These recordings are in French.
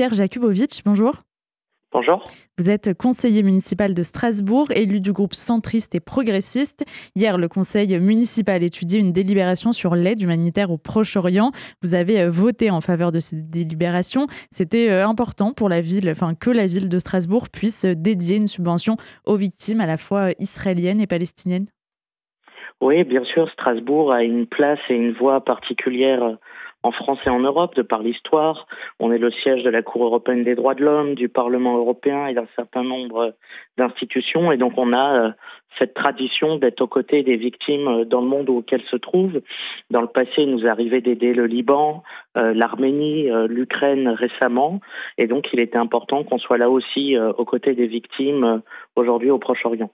Pierre Jakubowicz, bonjour. Bonjour. Vous êtes conseiller municipal de Strasbourg, élu du groupe centriste et progressiste. Hier, le conseil municipal étudiait une délibération sur l'aide humanitaire au Proche-Orient. Vous avez euh, voté en faveur de cette délibération. C'était euh, important pour la ville, enfin que la ville de Strasbourg puisse dédier une subvention aux victimes à la fois israéliennes et palestiniennes. Oui, bien sûr, Strasbourg a une place et une voix particulière en France et en Europe, de par l'histoire. On est le siège de la Cour européenne des droits de l'homme, du Parlement européen et d'un certain nombre d'institutions. Et donc on a euh, cette tradition d'être aux côtés des victimes euh, dans le monde où elles se trouvent. Dans le passé, il nous arrivait d'aider le Liban, euh, l'Arménie, l'Ukraine récemment. Et donc il était important qu'on soit là aussi aux côtés des victimes aujourd'hui au Proche-Orient.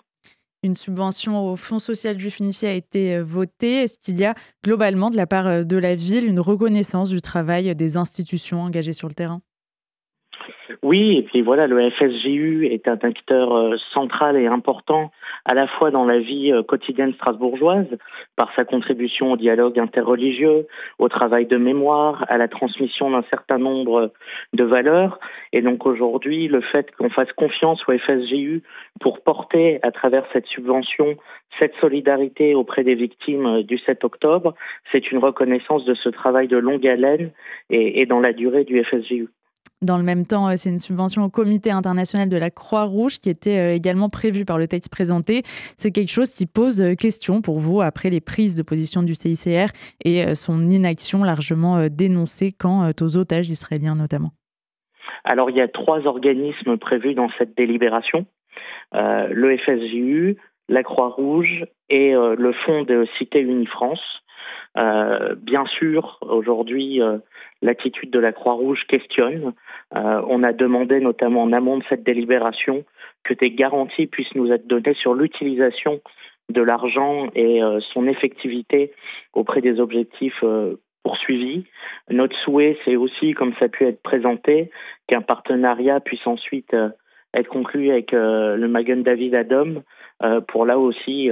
Une subvention au Fonds social juif unifié a été euh, votée. Est-ce qu'il y a globalement de la part euh, de la ville une reconnaissance du travail des institutions engagées sur le terrain? Oui, et puis voilà, le FSJU est un acteur euh, central et important à la fois dans la vie euh, quotidienne strasbourgeoise, par sa contribution au dialogue interreligieux, au travail de mémoire, à la transmission d'un certain nombre de valeurs. Et donc aujourd'hui, le fait qu'on fasse confiance au FSJU pour porter à travers cette subvention cette solidarité auprès des victimes euh, du 7 octobre, c'est une reconnaissance de ce travail de longue haleine et, et dans la durée du FSJU. Dans le même temps, euh, c'est une subvention au Comité international de la Croix-Rouge qui était euh, également prévue par le texte présenté. C'est quelque chose qui pose euh, question pour vous après les prises de position du CICR et son inaction largement dénoncée quant aux otages israéliens notamment. Alors il y a trois organismes prévus dans cette délibération. le FSJU, la Croix-Rouge et le Fonds de Cité Unie-France. bien sûr, aujourd'hui, l'attitude de la Croix-Rouge questionne. Euh, on a demandé, notamment en amont de cette délibération, que des garanties puissent nous être données sur l'utilisation de l'argent et euh, son effectivité auprès des objectifs euh, poursuivis. Notre souhait, c'est aussi, comme ça a pu être présenté, qu'un partenariat puisse ensuite être conclu avec le Magen David Adom pour là aussi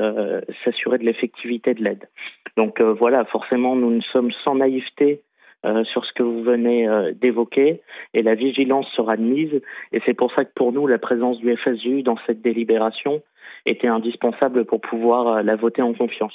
s'assurer de l'effectivité de l'aide. Donc voilà, forcément, nous ne sommes sans naïveté euh, sur ce que vous venez euh, d'évoquer et la vigilance sera de mise. Et c'est pour ça que pour nous, la présence du FSU dans cette délibération était indispensable pour pouvoir euh, la voter en confiance.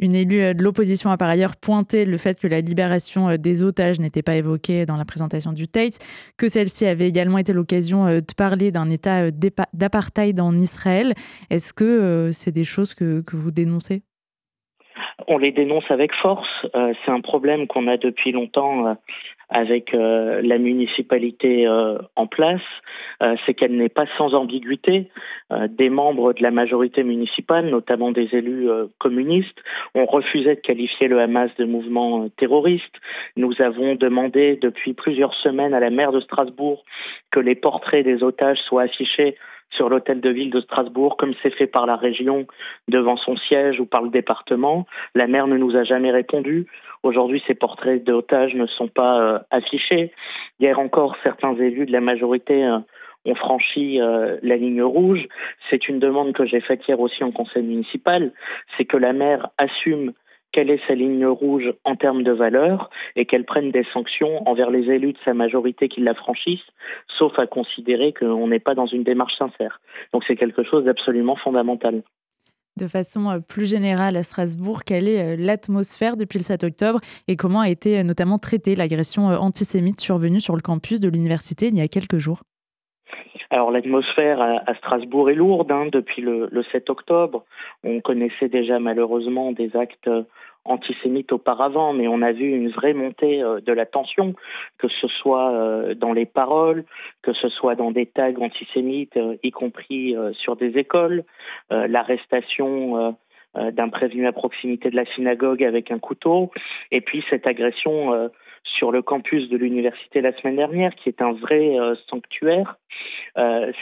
Une élue de l'opposition a par ailleurs pointé le fait que la libération des otages n'était pas évoquée dans la présentation du Tate, que celle-ci avait également été l'occasion de parler d'un état d'apartheid en Israël. Est-ce que c'est des choses que vous dénoncez? On les dénonce avec force. Euh, c'est un problème qu'on a depuis longtemps euh, avec euh, la municipalité en place, c'est qu'elle n'est pas sans ambiguïté. des membres de la majorité municipale, notamment des élus communistes, ont refusé de qualifier le Hamas de mouvement terroriste. Nous avons demandé depuis plusieurs semaines à la maire de Strasbourg que les portraits des otages soient affichés sur l'hôtel de ville de Strasbourg, comme c'est fait par la région devant son siège ou par le département. La maire ne nous a jamais répondu. Aujourd'hui, ces portraits d'otages ne sont pas euh, affichés. Hier encore, certains élus de la majorité euh, ont franchi euh, la ligne rouge. C'est une demande que j'ai faite hier aussi en conseil municipal. C'est que la maire assume quelle est sa ligne rouge en termes de valeur et qu'elle prenne des sanctions envers les élus de sa majorité qui la franchissent, sauf à considérer qu'on n'est pas dans une démarche sincère. Donc c'est quelque chose d'absolument fondamental. De façon euh, plus générale à Strasbourg, quelle est euh, l'atmosphère depuis le 7 octobre et comment a été euh, notamment traitée l'agression antisémite survenue sur le campus de l'université il y a quelques jours? Alors l'atmosphère à, Strasbourg est lourde hein, depuis le, 7 octobre. On connaissait déjà malheureusement des actes antisémites auparavant, mais on a vu une vraie montée euh, de la tension, que ce soit euh, dans les paroles, que ce soit dans des tags antisémites, euh, y compris sur des écoles, l'arrestation d'un prévenu à proximité de la synagogue avec un couteau, et puis cette agression sur le campus de l'université la semaine dernière, qui est un vrai sanctuaire.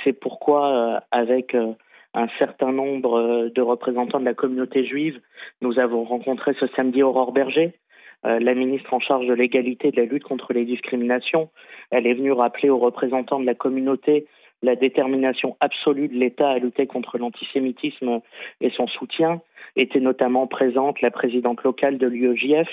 C'est pourquoi, avec un certain nombre euh, de représentants de la communauté juive. Nous avons rencontré ce samedi Aurore Berger, euh, la ministre en charge de l'égalité et de la lutte contre les discriminations. Elle est venue rappeler aux représentants de la communauté la détermination absolue de l'État à lutter contre l'antisémitisme et son soutien. Était notamment présente la présidente locale de l'UEJF,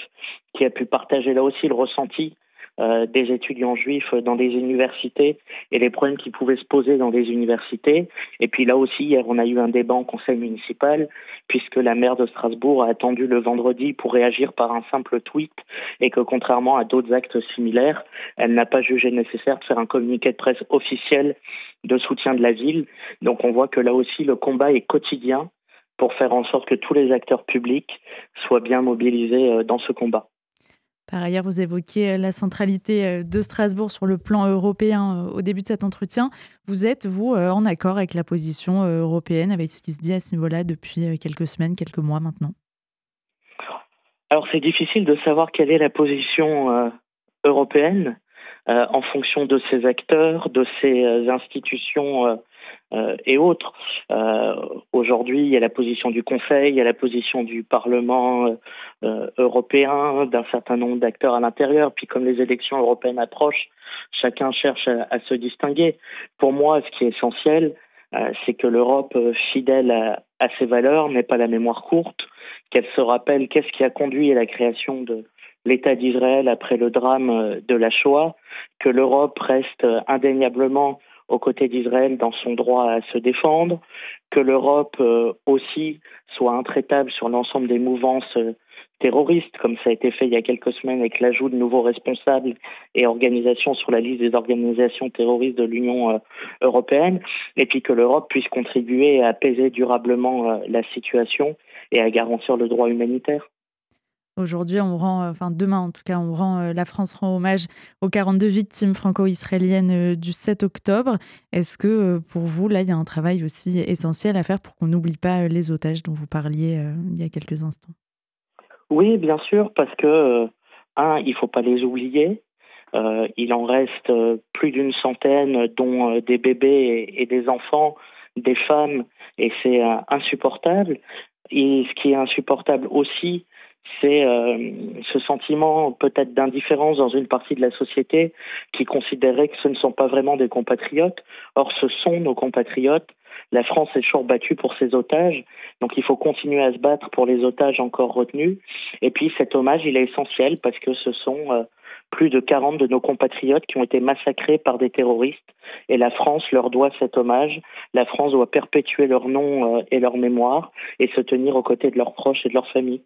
qui a pu partager là aussi le ressenti euh, des étudiants juifs dans des universités et les problèmes qui pouvaient se poser dans les universités. Et puis là aussi, hier, on a eu un débat en conseil municipal puisque la maire de Strasbourg a attendu le vendredi pour réagir par un simple tweet et que contrairement à d'autres actes similaires, elle n'a pas jugé nécessaire de faire un communiqué de presse officiel de soutien de la ville. Donc on voit que là aussi, le combat est quotidien pour faire en sorte que tous les acteurs publics soient bien mobilisés euh, dans ce combat. Par ailleurs, vous évoquiez euh, la centralité euh, de Strasbourg sur le plan européen au début de cet entretien. Vous êtes, vous, en accord avec la position européenne, avec ce qui se dit à ce niveau-là depuis quelques semaines, quelques mois maintenant? Alors c'est difficile de savoir quelle est la position européenne en fonction de ces acteurs, de ces institutions euh, et autres. Euh, aujourd'hui, il y a la position du Conseil, il y a la position du Parlement euh, européen, d'un certain nombre d'acteurs à l'intérieur. Puis comme les élections européennes approchent, chacun cherche à, se distinguer. Pour moi, ce qui est essentiel, c'est que l'Europe, fidèle à, à, ses valeurs, n'ait pas la mémoire courte, qu'elle se rappelle qu'est-ce qui a conduit à la création de l'État d'Israël après le drame de la Shoah, que l'Europe reste indéniablement aux côtés d'Israël dans son droit à se défendre, que l'Europe euh, aussi soit intraitable sur l'ensemble des mouvances euh, terroristes, comme ça a été fait il y a quelques semaines avec l'ajout de nouveaux responsables et organisations sur la liste des organisations terroristes de l'Union euh, européenne, et puis que l'Europe puisse contribuer à apaiser durablement la situation et à garantir le droit humanitaire. Aujourd'hui, on rend, euh, enfin demain en tout cas, on rend, euh, la France rend hommage aux 42 victimes franco-israéliennes euh, du 7 octobre. Est-ce que pour vous, là, il y a un travail aussi essentiel à faire pour qu'on n'oublie pas les otages dont vous parliez il y a quelques instants? Oui, bien sûr, parce que, un, il ne faut pas les oublier. il en reste plus d'une centaine, dont des bébés et, des enfants, des femmes, et c'est insupportable. Et ce qui est insupportable aussi, c'est euh, ce sentiment peut-être d'indifférence dans une partie de la société qui considérait que ce ne sont pas vraiment des compatriotes. Or, ce sont nos compatriotes. La France est toujours battue pour ses otages, donc il faut continuer à se battre pour les otages encore retenus. Et puis cet hommage, il est essentiel parce que ce sont euh, plus de 40 de nos compatriotes qui ont été massacrés par des terroristes et la France leur doit cet hommage. La France doit perpétuer leur nom euh, et leur mémoire et se tenir aux côtés de leurs proches et de leurs familles.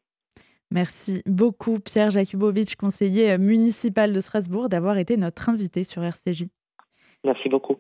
Merci beaucoup Pierre Jakubowicz, conseiller municipal de Strasbourg, d'avoir été notre invité sur RCJ. Merci beaucoup.